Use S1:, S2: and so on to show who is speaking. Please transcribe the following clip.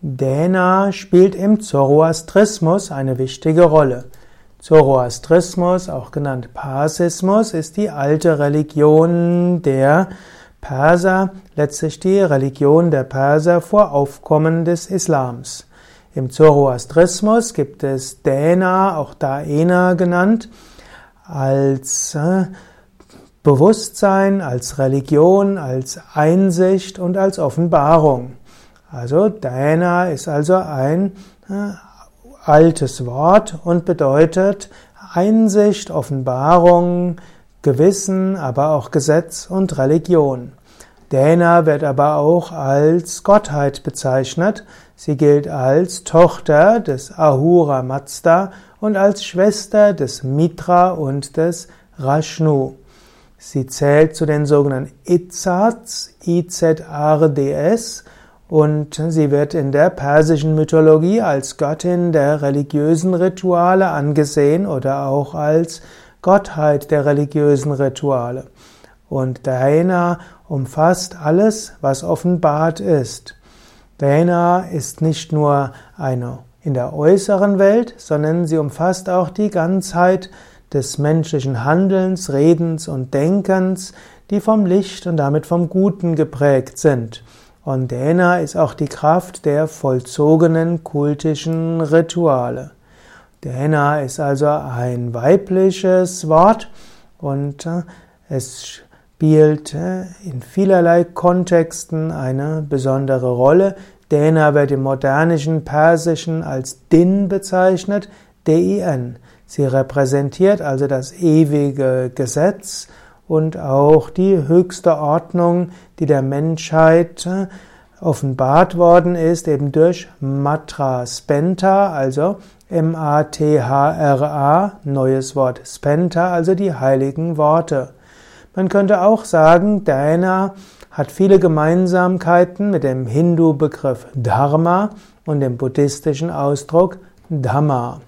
S1: Dena spielt im Zoroastrismus eine wichtige Rolle. Zoroastrismus, auch genannt Parsismus, ist die alte Religion der Perser, letztlich die Religion der Perser vor Aufkommen des Islams. Im Zoroastrismus gibt es Dena, auch Daena genannt, als äh, Bewusstsein, als Religion, als Einsicht und als Offenbarung. Also Dana ist also ein äh, altes Wort und bedeutet Einsicht, Offenbarung, Gewissen, aber auch Gesetz und Religion. Dana wird aber auch als Gottheit bezeichnet. Sie gilt als Tochter des Ahura Mazda und als Schwester des Mitra und des Rashnu. Sie zählt zu den sogenannten Izzats, IZRDS, und sie wird in der persischen Mythologie als Göttin der religiösen Rituale angesehen oder auch als Gottheit der religiösen Rituale. Und Dana umfasst alles, was offenbart ist. Dana ist nicht nur eine in der äußeren Welt, sondern sie umfasst auch die Ganzheit des menschlichen Handelns, Redens und Denkens, die vom Licht und damit vom Guten geprägt sind. Und Dena ist auch die Kraft der vollzogenen kultischen Rituale. Dena ist also ein weibliches Wort und äh, es spielt äh, in vielerlei Kontexten eine besondere Rolle. Dena wird im modernischen Persischen als Din bezeichnet, D-I-N. Sie repräsentiert also das ewige Gesetz und auch die höchste Ordnung, die der Menschheit äh, offenbart worden ist, eben durch Matra Spenta, also M-A-T-H-R-A, neues Wort Spenta, also die heiligen Worte. Man könnte auch sagen, Dana hat viele Gemeinsamkeiten mit dem Hindu-Begriff Dharma und dem buddhistischen Ausdruck Dhamma.